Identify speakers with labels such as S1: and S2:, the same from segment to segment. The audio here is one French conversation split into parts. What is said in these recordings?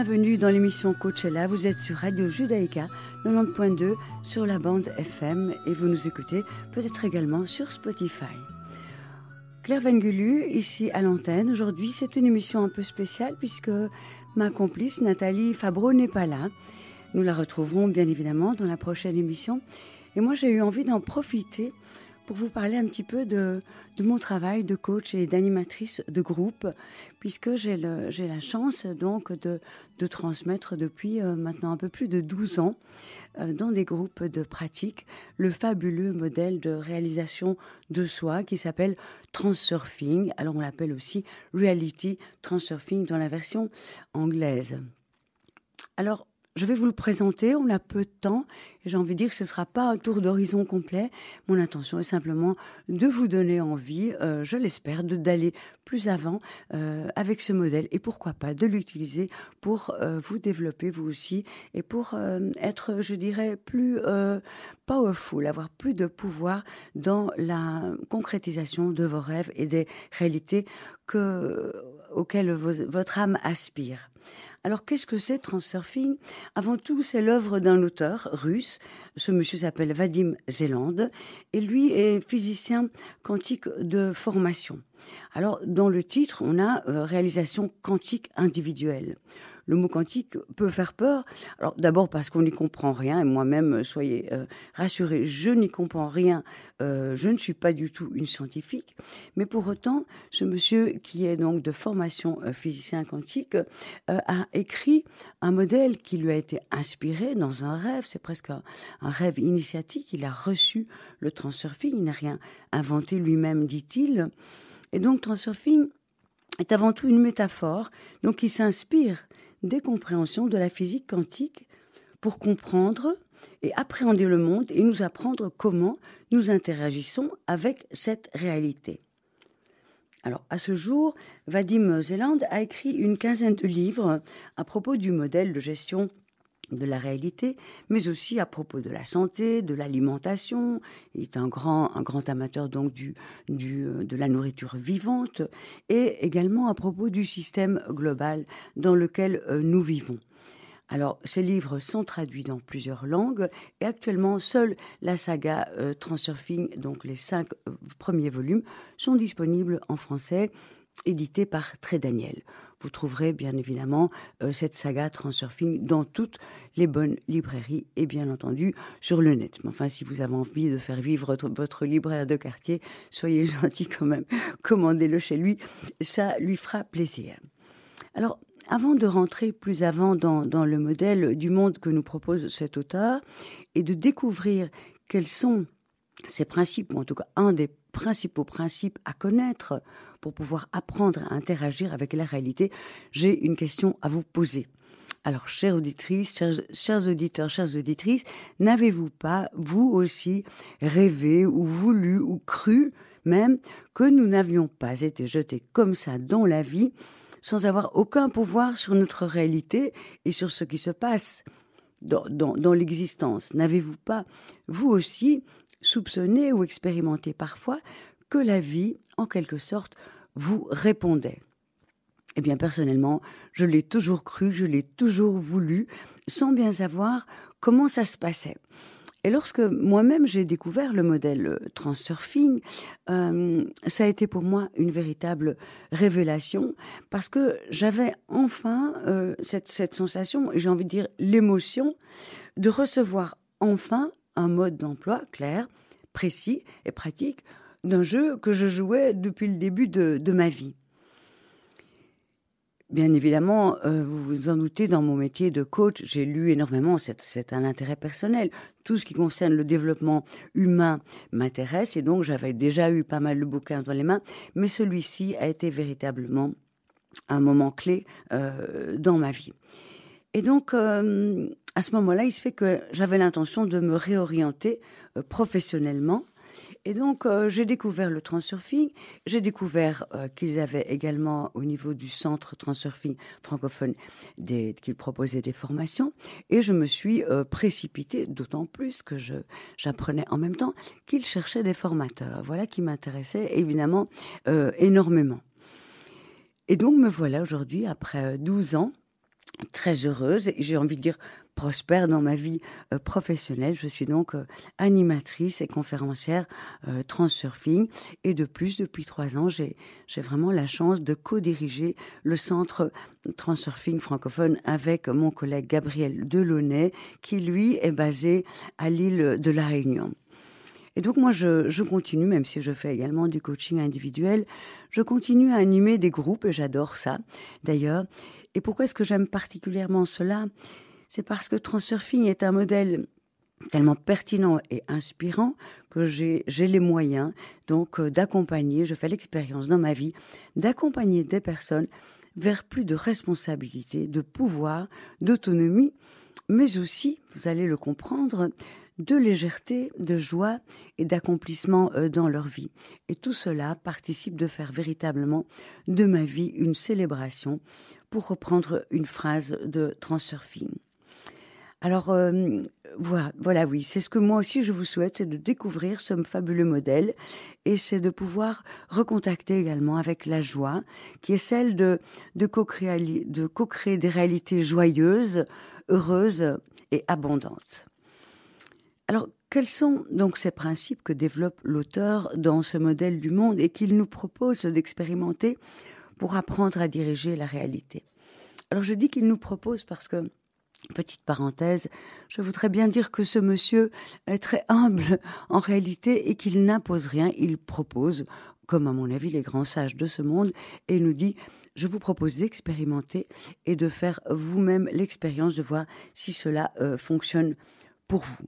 S1: Bienvenue dans l'émission Coachella. Vous êtes sur Radio Judaïka 90.2 sur la bande FM et vous nous écoutez peut-être également sur Spotify. Claire Vengulu, ici à l'antenne. Aujourd'hui, c'est une émission un peu spéciale puisque ma complice Nathalie Fabreau n'est pas là. Nous la retrouverons bien évidemment dans la prochaine émission. Et moi, j'ai eu envie d'en profiter pour vous parler un petit peu de, mon travail de coach et d'animatrice de groupe, puisque j'ai la chance donc de, transmettre depuis euh, maintenant un peu plus de 12 ans euh, dans des groupes de pratique le fabuleux modèle de réalisation de soi qui s'appelle Transurfing. Alors on l'appelle aussi Reality Transurfing dans la version anglaise. Alors je vais vous le présenter, on a peu de temps, et j'ai envie de dire que ce ne sera pas un tour d'horizon complet. Mon intention est simplement de vous donner envie, euh, je l'espère, d'aller plus avant euh, avec ce modèle, et pourquoi pas de l'utiliser pour euh, vous développer vous aussi, et pour être, je dirais, plus powerful, avoir plus de pouvoir dans la concrétisation de vos rêves et des réalités que, auxquelles votre âme aspire. Alors qu'est-ce que c'est Transurfing? Avant tout, c'est l'œuvre d'un auteur russe. Ce monsieur s'appelle Vadim Zeland et lui est physicien quantique de formation. Alors dans le titre, on a euh, réalisation quantique individuelle le mot quantique peut faire peur. Alors d'abord parce qu'on n'y comprend rien, et moi-même, soyez euh, rassurés, je n'y comprends rien, euh, je ne suis pas du tout une scientifique, mais pour autant, ce monsieur qui est donc de formation euh, physicien quantique a écrit un modèle qui lui a été inspiré dans un rêve, c'est presque un, un rêve initiatique, il a reçu le transurfing, il n'a rien inventé lui-même, dit-il. Et donc, transurfing est avant tout une métaphore, donc qui s'inspire des compréhensions de la physique quantique pour comprendre et appréhender le monde et nous apprendre comment nous interagissons avec cette réalité. Alors, à ce jour, Vadim Zeland a écrit une quinzaine de livres à propos du modèle de gestion de la réalité, mais aussi à propos de la santé, de l'alimentation. Il est un grand, un grand amateur donc du, du, de la nourriture vivante et également à propos du système global dans lequel euh, nous vivons. Alors, ces livres sont traduits dans plusieurs langues et actuellement, seule la saga euh, Transurfing, donc les cinq euh, premiers volumes, sont disponibles en français, édités par Très Daniel. Vous trouverez bien évidemment euh, cette saga Transurfing dans toutes les bonnes librairies et bien entendu sur le net. Mais enfin, si vous avez envie de faire vivre votre, libraire de quartier, soyez gentil quand même, commandez-le chez lui, ça lui fera plaisir. Alors, avant de rentrer plus avant dans, dans, le modèle du monde que nous propose cet auteur et de découvrir quels sont ces principes, ou en tout cas un des principaux principes à connaître pour pouvoir apprendre à interagir avec la réalité, j'ai une question à vous poser. Alors, chères auditrices, chers, auditeurs, chères auditrices, n'avez-vous pas, vous aussi, rêvé ou voulu ou cru même que nous n'avions pas été jetés comme ça dans la vie sans avoir aucun pouvoir sur notre réalité et sur ce qui se passe dans, dans l'existence? N'avez-vous pas, vous aussi, soupçonné ou expérimenté parfois que la vie, en quelque sorte, vous répondait. Eh bien, personnellement, je l'ai toujours cru, je l'ai toujours voulu, sans bien savoir comment ça se passait. Et lorsque moi-même j'ai découvert le modèle Transurfing, euh, ça a été pour moi une véritable révélation parce que j'avais enfin euh, cette, cette sensation, j'ai envie de dire l'émotion, de recevoir enfin un mode d'emploi clair, précis et pratique d'un jeu que je jouais depuis le début de, ma vie. Bien évidemment, euh, vous vous en doutez, dans mon métier de coach, j'ai lu énormément, c'est un intérêt personnel. Tout ce qui concerne le développement humain m'intéresse et donc j'avais déjà eu pas mal de bouquins dans les mains, mais celui-ci a été véritablement un moment clé euh, dans ma vie. Et donc, euh, à ce moment-là, il se fait que j'avais l'intention de me réorienter professionnellement et donc, euh, j'ai découvert le transurfing. J'ai découvert euh, qu'ils avaient également, au niveau du centre transurfing francophone, qu'ils proposaient des formations. Et je me suis euh, précipitée, d'autant plus que j'apprenais en même temps qu'ils cherchaient des formateurs. Voilà qui m'intéressait évidemment énormément. Et donc, me voilà aujourd'hui, après 12 ans, très heureuse j'ai envie de dire prospère dans ma vie euh, professionnelle. Je suis donc euh, animatrice et conférencière euh, transurfing et de plus, depuis trois ans, j'ai vraiment la chance de co-diriger le centre transurfing francophone avec mon collègue Gabriel Delaunay qui lui est basé à l'île de la Réunion. Et donc moi, je, je, continue, même si je fais également du coaching individuel, je continue à animer des groupes et j'adore ça d'ailleurs. Et pourquoi est-ce que j'aime particulièrement cela? C'est parce que Transurfing est un modèle tellement pertinent et inspirant que j'ai les moyens donc euh, d'accompagner, je fais l'expérience dans ma vie, d'accompagner des personnes vers plus de responsabilité, de pouvoir, d'autonomie, mais aussi, vous allez le comprendre, de légèreté, de joie et d'accomplissement euh, dans leur vie. Et tout cela participe de faire véritablement de ma vie une célébration, pour reprendre une phrase de Transurfing. Alors euh, voilà, oui, c'est ce que moi aussi je vous souhaite, c'est de découvrir ce fabuleux modèle et c'est de pouvoir recontacter également avec la joie, qui est celle de co-créer des réalités joyeuses, heureuses et abondantes. Alors, quels sont donc ces principes que développe l'auteur dans ce modèle du monde et qu'il nous propose d'expérimenter pour apprendre à diriger la réalité Alors, je dis qu'il nous propose parce que Petite parenthèse, je voudrais bien dire que ce monsieur est très humble en réalité et qu'il n'impose rien, il propose, comme à mon avis les grands sages de ce monde, et nous dit je vous propose d'expérimenter et de faire vous-même l'expérience de voir si cela euh, fonctionne pour vous.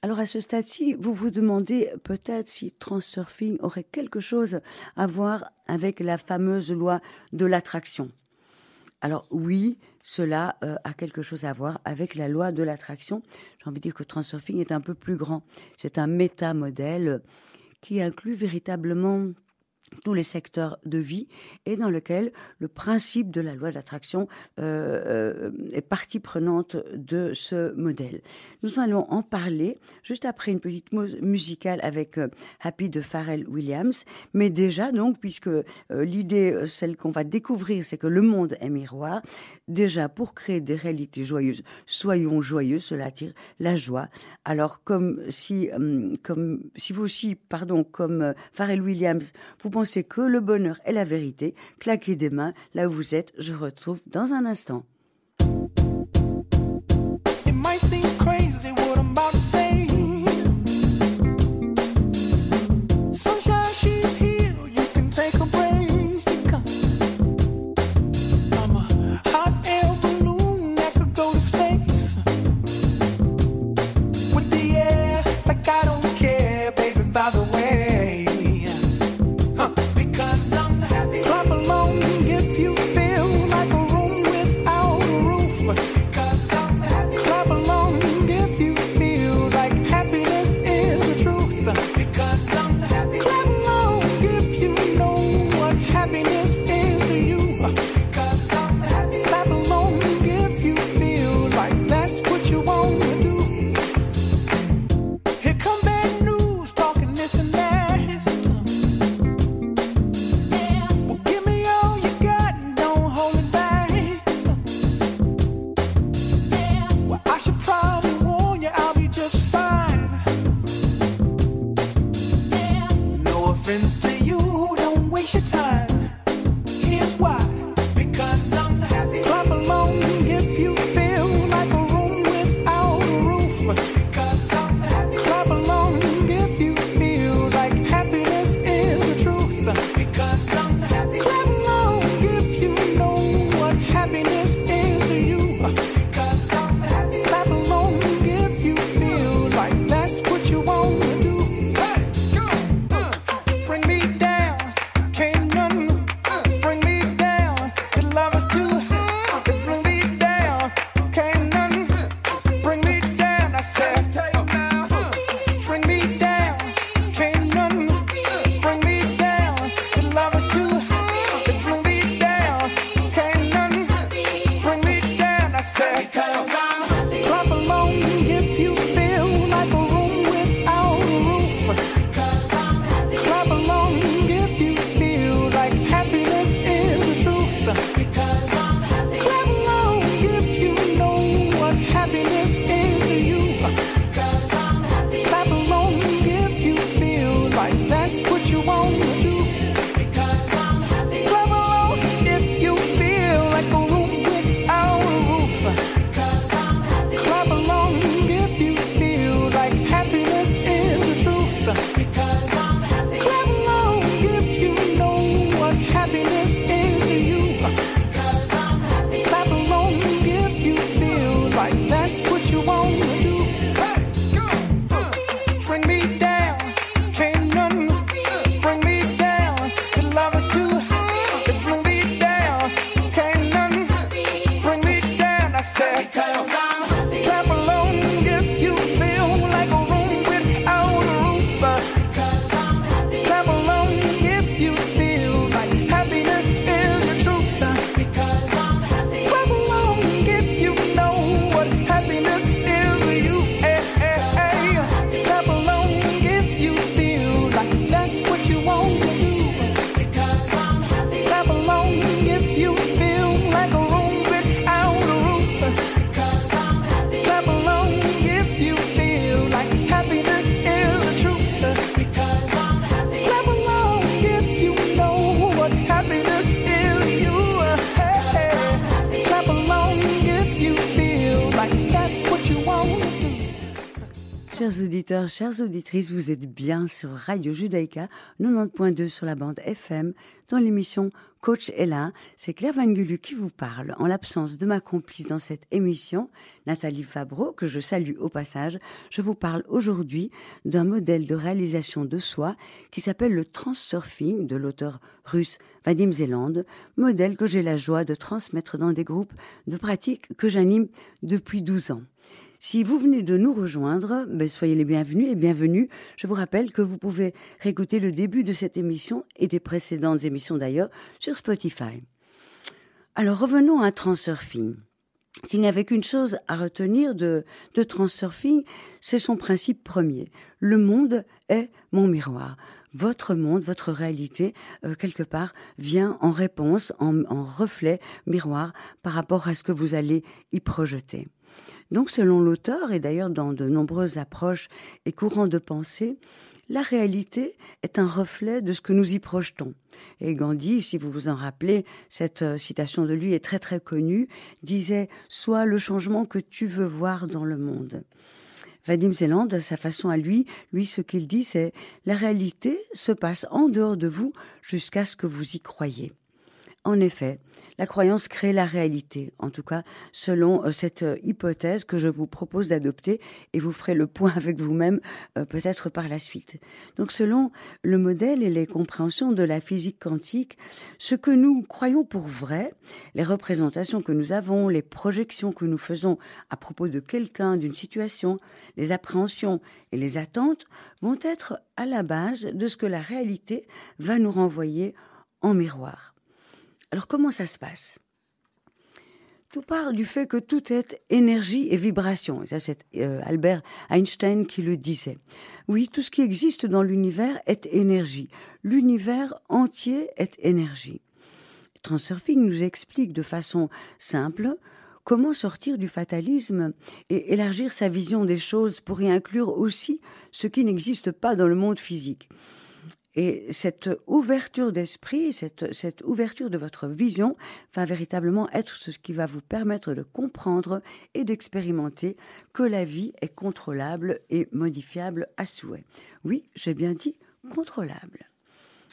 S1: Alors à ce stade-ci, vous vous demandez peut-être si Transurfing aurait quelque chose à voir avec la fameuse loi de l'attraction. Alors oui, cela euh, a quelque chose à voir avec la loi de l'attraction. J'ai envie de dire que Transurfing est un peu plus grand. C'est un métamodèle qui inclut véritablement tous les secteurs de vie et dans lequel le principe de la loi d'attraction euh, euh, est partie prenante de ce modèle. Nous allons en parler juste après une petite musicale avec euh, Happy de Pharrell Williams, mais déjà donc puisque l'idée, celle qu'on va découvrir, c'est que le monde est miroir. Déjà pour créer des réalités joyeuses, soyons joyeux, cela attire la joie. Alors comme si, comme si vous aussi, pardon, comme Pharrell Williams, vous pensez que le bonheur est la vérité, claquez des mains là où vous êtes. Je retrouve dans un instant. Chers auditeurs, chères auditrices, vous êtes bien sur Radio Judaïka 90.2 sur la bande FM dans l'émission Coach est là. C'est Claire Van Gulu qui vous parle en l'absence de ma complice dans cette émission, Nathalie Fabreau, que je salue au passage. Je vous parle aujourd'hui d'un modèle de réalisation de soi qui s'appelle le transurfing de l'auteur russe Vadim Zeland, modèle que j'ai la joie de transmettre dans des groupes de pratique que j'anime depuis 12 ans. Si vous venez de nous rejoindre, ben, soyez les bienvenus et bienvenus. Je vous rappelle que vous pouvez réécouter le début de cette émission et des précédentes émissions d'ailleurs sur Spotify. Alors revenons à Transurfing. S'il n'y avait qu'une chose à retenir de, Transurfing, c'est son principe premier. Le monde est mon miroir. Votre monde, votre réalité, euh, quelque part, vient en réponse, en reflet, miroir, par rapport à ce que vous allez y projeter. Donc, selon l'auteur, et d'ailleurs dans de nombreuses approches et courants de pensée, la réalité est un reflet de ce que nous y projetons. Et Gandhi, si vous vous en rappelez, cette euh, citation de lui est très très connue, disait Sois le changement que tu veux voir dans le monde. Vadim Zeland, sa façon à lui, lui, ce qu'il dit, c'est La réalité se passe en dehors de vous jusqu'à ce que vous y croyez. En effet, la croyance crée la réalité, en tout cas selon euh, cette euh, hypothèse que je vous propose d'adopter et vous ferez le point avec vous-même euh, peut-être par la suite. Donc selon le modèle et les compréhensions de la physique quantique, ce que nous croyons pour vrai, les représentations que nous avons, les projections que nous faisons à propos de quelqu'un, d'une situation, les appréhensions et les attentes vont être à la base de ce que la réalité va nous renvoyer en miroir. Alors comment ça se passe? Tout part du fait que tout est énergie et vibration. C'est euh, Albert Einstein qui le disait. Oui, tout ce qui existe dans l'univers est énergie. L'univers entier est énergie. Transurfing nous explique de façon simple comment sortir du fatalisme et élargir sa vision des choses pour y inclure aussi ce qui n'existe pas dans le monde physique. Et cette ouverture d'esprit, cette, cette, ouverture de votre vision va véritablement être ce qui va vous permettre de comprendre et d'expérimenter que la vie est contrôlable et modifiable à souhait. Oui, j'ai bien dit contrôlable.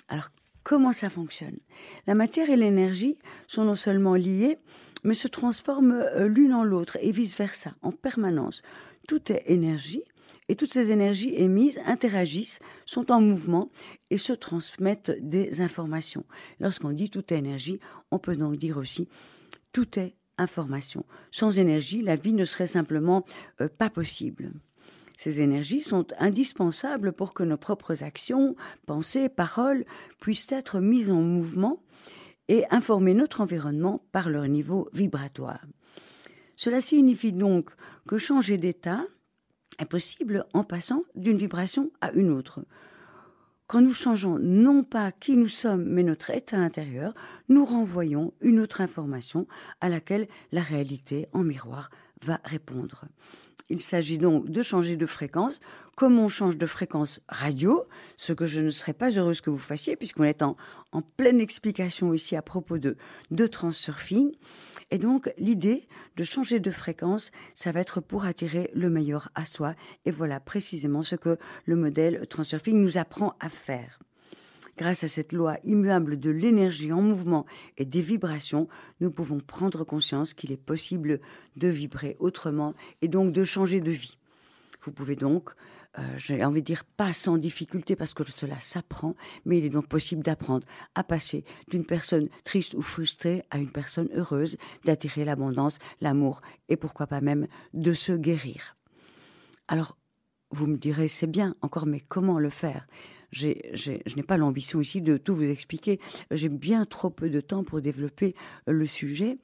S1: Alors, comment ça fonctionne? La matière et l'énergie sont non seulement liées, mais se transforment euh, l'une en l'autre et vice-versa, en permanence. Tout est énergie, et toutes ces énergies émises interagissent, sont en mouvement et se transmettent des informations. Lorsqu'on dit toute énergie, on peut donc dire aussi tout est information. Sans énergie, la vie ne serait simplement euh, pas possible. Ces énergies sont indispensables pour que nos propres actions, pensées, paroles puissent être mises en mouvement et informer notre environnement par leur niveau vibratoire. Cela signifie donc que changer d'état, est possible en passant d'une vibration à une autre. Quand nous changeons non pas qui nous sommes, mais notre état intérieur, nous renvoyons une autre information à laquelle la réalité en miroir va répondre. Il s'agit donc de changer de fréquence, comme on change de fréquence radio, ce que je ne serais pas heureuse que vous fassiez, puisqu'on est en, pleine explication ici à propos de, de transurfing. Et donc, l'idée de changer de fréquence, ça va être pour attirer le meilleur à soi. Et voilà précisément ce que le modèle Transurfing nous apprend à faire. Grâce à cette loi immuable de l'énergie en mouvement et des vibrations, nous pouvons prendre conscience qu'il est possible de vibrer autrement et donc de changer de vie. Vous pouvez donc euh, j'ai envie de dire pas sans difficulté parce que cela s'apprend, mais il est donc possible d'apprendre à passer d'une personne triste ou frustrée à une personne heureuse, d'attirer l'abondance, l'amour et pourquoi pas même de se guérir. Alors, vous me direz, c'est bien encore, mais comment le faire? Je n'ai pas l'ambition ici de tout vous expliquer. J'ai bien trop peu de temps pour développer euh, le sujet.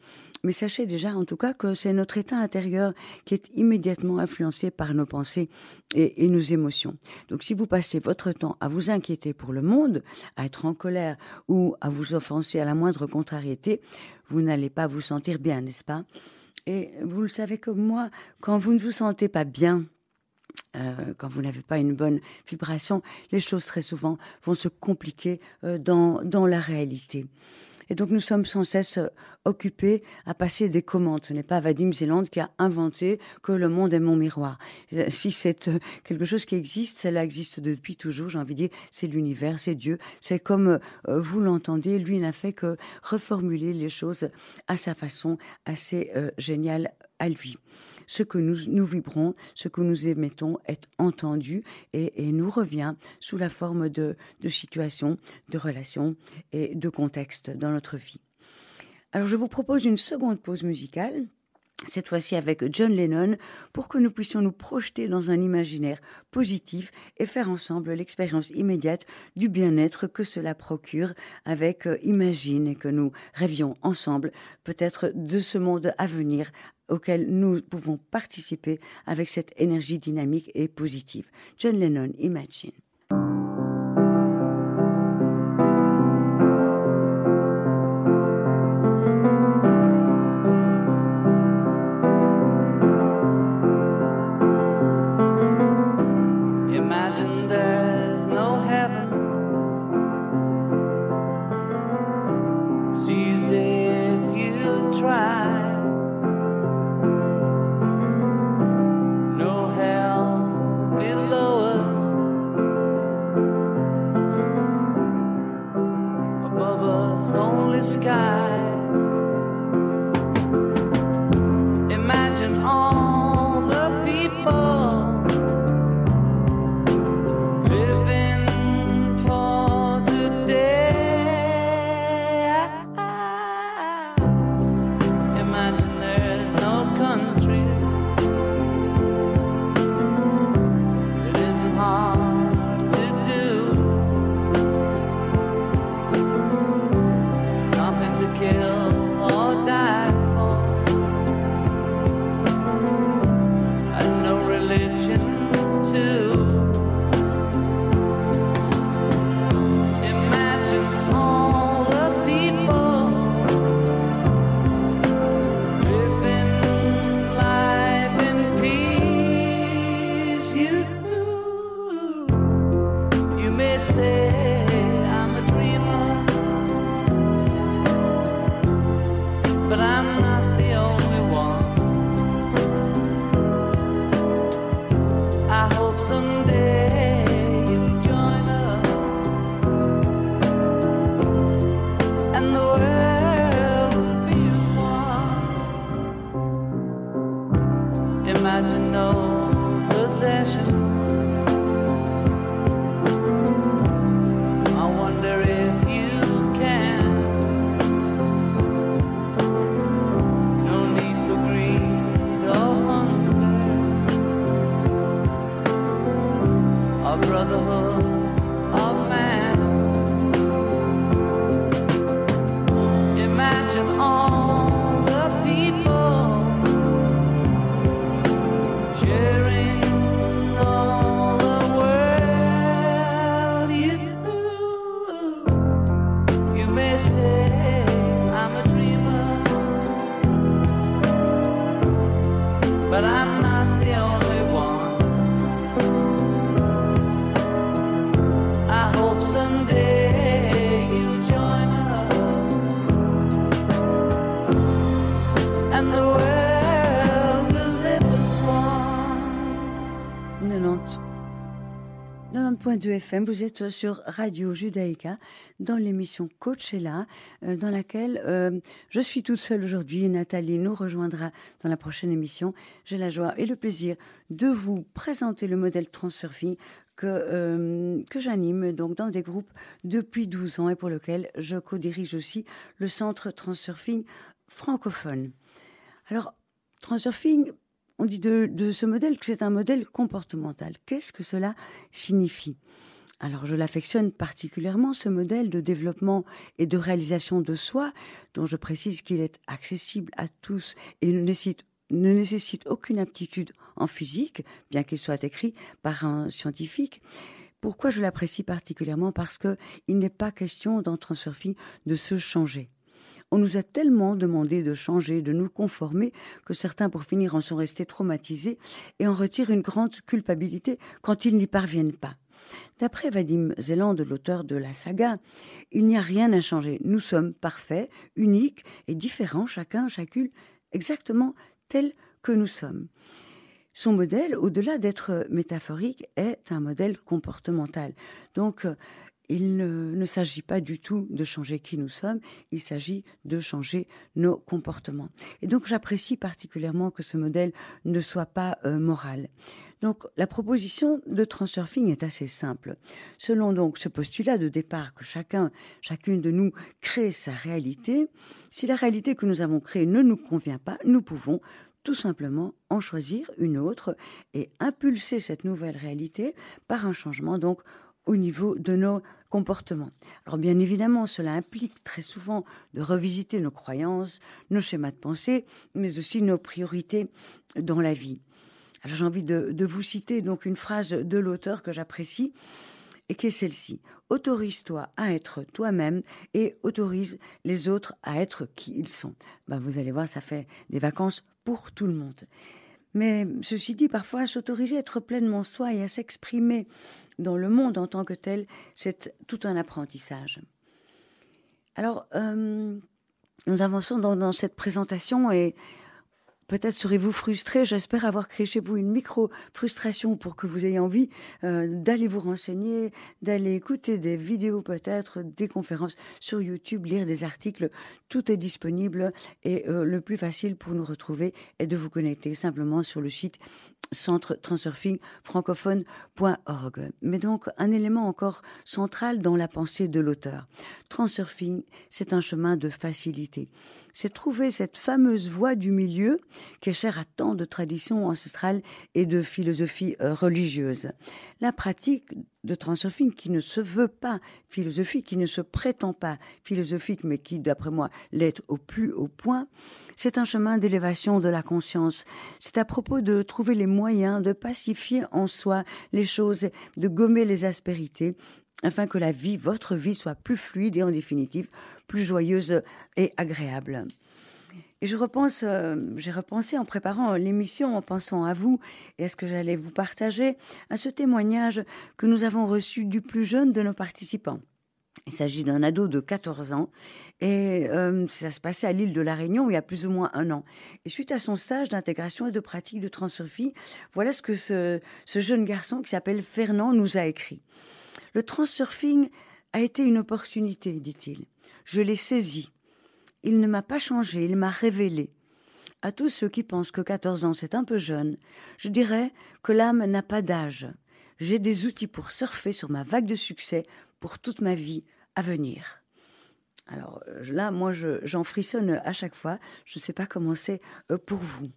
S1: Mais sachez déjà, en tout cas, que c'est notre état intérieur qui est immédiatement influencé par nos pensées et, et nos émotions. Donc, si vous passez votre temps à vous inquiéter pour le monde, à être en colère ou à vous offenser à la moindre contrariété, vous n'allez pas vous sentir bien, n'est-ce pas? Et vous le savez comme moi, quand vous ne vous sentez pas bien, euh, quand vous n'avez pas une bonne vibration, les choses très souvent vont se compliquer euh, dans, dans la réalité. Et donc nous sommes sans cesse euh, occupés à passer des commandes. Ce n'est pas Vadim Zeland qui a inventé que le monde est mon miroir. Si c'est quelque chose qui existe, cela existe depuis toujours. J'ai envie de dire, c'est l'univers, c'est Dieu. C'est comme vous l'entendez. Lui n'a fait que reformuler les choses à sa façon assez géniale à lui ce que nous, nous vibrons, ce que nous émettons est entendu et, nous revient sous la forme de, de situations, de relations et de contextes dans notre vie. Alors je vous propose une seconde pause musicale cette fois-ci avec John Lennon, pour que nous puissions nous projeter dans un imaginaire positif et faire ensemble l'expérience immédiate du bien-être que cela procure avec euh, Imagine et que nous rêvions ensemble peut-être de ce monde à venir auquel nous pouvons participer avec cette énergie dynamique et positive. John Lennon, Imagine. No possessions. Vous êtes sur Radio Judaïka dans l'émission Coachella, euh, dans laquelle euh, je suis toute seule aujourd'hui. Nathalie nous rejoindra dans la prochaine émission. J'ai la joie et le plaisir de vous présenter le modèle Transurfing que, euh, que j'anime donc dans des groupes depuis 12 ans et pour lequel je co-dirige aussi le centre Transurfing francophone. Alors, Transurfing, on dit de, ce modèle que c'est un modèle comportemental. Qu'est-ce que cela signifie? Alors je l'affectionne particulièrement, ce modèle de développement et de réalisation de soi, dont je précise qu'il est accessible à tous et ne nécessite, ne nécessite aucune aptitude en physique, bien qu'il soit écrit par un scientifique. Pourquoi je l'apprécie particulièrement? Parce qu'il n'est pas question dans Transurfing de se changer. On nous a tellement demandé de changer, de nous conformer, que certains, pour finir, en sont restés traumatisés et en retirent une grande culpabilité quand ils n'y parviennent pas. D'après Vadim Zeland, l'auteur de la saga, il n'y a rien à changer. Nous sommes parfaits, uniques et différents, chacun, chacune, exactement tels que nous sommes. Son modèle, au-delà d'être métaphorique, est un modèle comportemental. Donc, il ne, s'agit pas du tout de changer qui nous sommes, il s'agit de changer nos comportements. Et donc j'apprécie particulièrement que ce modèle ne soit pas euh, moral. Donc la proposition de transurfing est assez simple. Selon donc ce postulat de départ que chacun, chacune de nous crée sa réalité, si la réalité que nous avons créée ne nous convient pas, nous pouvons tout simplement en choisir une autre et impulser cette nouvelle réalité par un changement donc au niveau de nos comportements. Alors bien évidemment, cela implique très souvent de revisiter nos croyances, nos schémas de pensée, mais aussi nos priorités dans la vie. Alors j'ai envie de, vous citer donc une phrase de l'auteur que j'apprécie et qui est celle-ci. Autorise-toi à être toi-même et autorise les autres à être qui ils sont. Ben, vous allez voir, ça fait des vacances pour tout le monde. Mais ceci dit, parfois, s'autoriser à être pleinement soi et à s'exprimer dans le monde en tant que tel, c'est tout un apprentissage. Alors, euh, nous avançons dans, dans, cette présentation et Peut-être serez-vous frustré. J'espère avoir créé chez vous une micro-frustration pour que vous ayez envie euh, d'aller vous renseigner, d'aller écouter des vidéos peut-être, des conférences sur YouTube, lire des articles. Tout est disponible et euh, le plus facile pour nous retrouver est de vous connecter simplement sur le site centre transurfing francophone.org. Mais donc, un élément encore central dans la pensée de l'auteur. Transurfing, c'est un chemin de facilité. C'est trouver cette fameuse voie du milieu qui est chère à tant de traditions ancestrales et de philosophies euh, religieuses. La pratique de transurfing qui ne se veut pas philosophique, qui ne se prétend pas philosophique, mais qui, d'après moi, l'est au plus haut point, c'est un chemin d'élévation de la conscience. C'est à propos de trouver les moyens de pacifier en soi les choses, de gommer les aspérités, afin que la vie, votre vie, soit plus fluide et en définitive plus joyeuse et agréable. Et je repense, euh, j'ai repensé en préparant l'émission, en pensant à vous et à ce que j'allais vous partager, à ce témoignage que nous avons reçu du plus jeune de nos participants. Il s'agit d'un ado de 14 ans et euh, ça se passait à l'île de la Réunion il y a plus ou moins un an. Et suite à son stage d'intégration et de pratique de transurfing, voilà ce que ce jeune garçon qui s'appelle Fernand nous a écrit. Le transurfing a été une opportunité, dit-il. Je l'ai saisi il ne m'a pas changé, il m'a révélé. À tous ceux qui pensent que 14 ans c'est un peu jeune, je dirais que l'âme n'a pas d'âge. J'ai des outils pour surfer sur ma vague de succès pour toute ma vie à venir. Alors euh, là, moi, j'en frissonne à chaque fois. Je ne sais pas comment c'est euh, pour vous.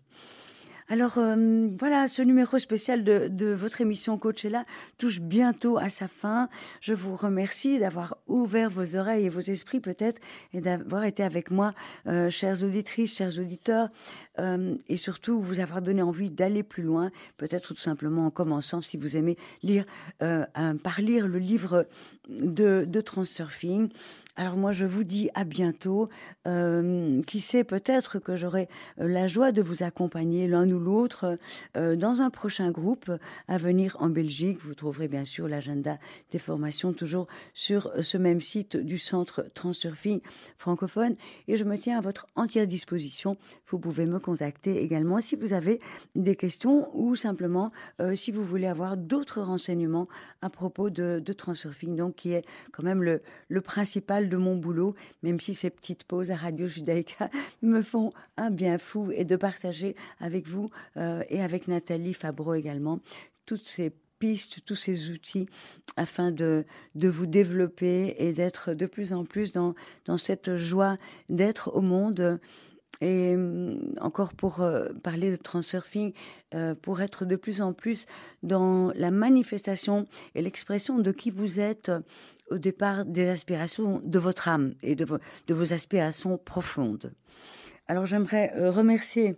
S1: Alors euh, voilà, ce numéro spécial de, votre émission Coachella touche bientôt à sa fin. Je vous remercie d'avoir ouvert vos oreilles et vos esprits peut-être et d'avoir été avec moi, euh, chères auditrices, chers auditeurs, euh, et surtout vous avoir donné envie d'aller plus loin, peut-être tout simplement en commençant, si vous aimez lire, par lire le livre de, de Transurfing. Alors moi, je vous dis à bientôt. Euh, qui sait, peut-être que j'aurai la joie de vous accompagner l'un ou l'autre euh, dans un prochain groupe à venir en Belgique. Vous trouverez bien sûr l'agenda des formations toujours sur ce même site du Centre Transurfing francophone. Et je me tiens à votre entière disposition. Vous pouvez me contacter également si vous avez des questions ou simplement euh, si vous voulez avoir d'autres renseignements à propos de, de Transurfing, donc qui est quand même le principal de mon boulot, même si ces petites pauses à Radio Judaïka me font un bien fou et de partager avec vous euh, et avec Nathalie Fabreau également toutes ces pistes, tous ces outils afin de, de vous développer et d'être de plus en plus dans, dans cette joie d'être au monde et euh, encore pour euh, parler de transurfing, euh, pour être de plus en plus dans la manifestation et l'expression de qui vous êtes au départ des aspirations de votre âme et de, de vos aspirations profondes. Alors j'aimerais remercier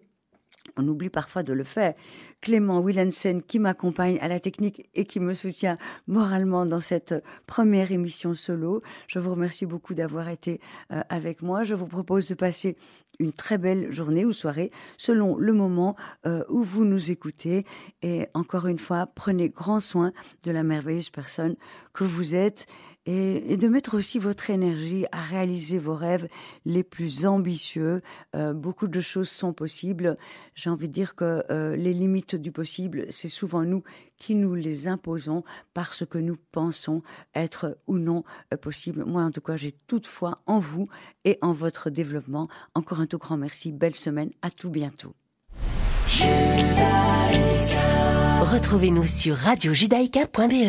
S1: on oublie parfois de le faire. Clément Willensen qui m'accompagne à la technique et qui me soutient moralement dans cette première émission solo. Je vous remercie beaucoup d'avoir été euh, avec moi. Je vous propose de passer une très belle journée ou soirée selon le moment euh, où vous nous écoutez. Et encore une fois, prenez grand soin de la merveilleuse personne que vous êtes et, de mettre aussi votre énergie à réaliser vos rêves les plus ambitieux. Euh, beaucoup de choses sont possibles. J'ai envie de dire que euh, les limites du possible, c'est souvent nous qui nous les imposons parce que nous pensons être ou non euh, possible. Moi, en tout cas, j'ai toute foi en vous et en votre développement. Encore un tout grand merci. Belle semaine. À tout bientôt.
S2: Retrouvez-nous sur radiojudaïka.be.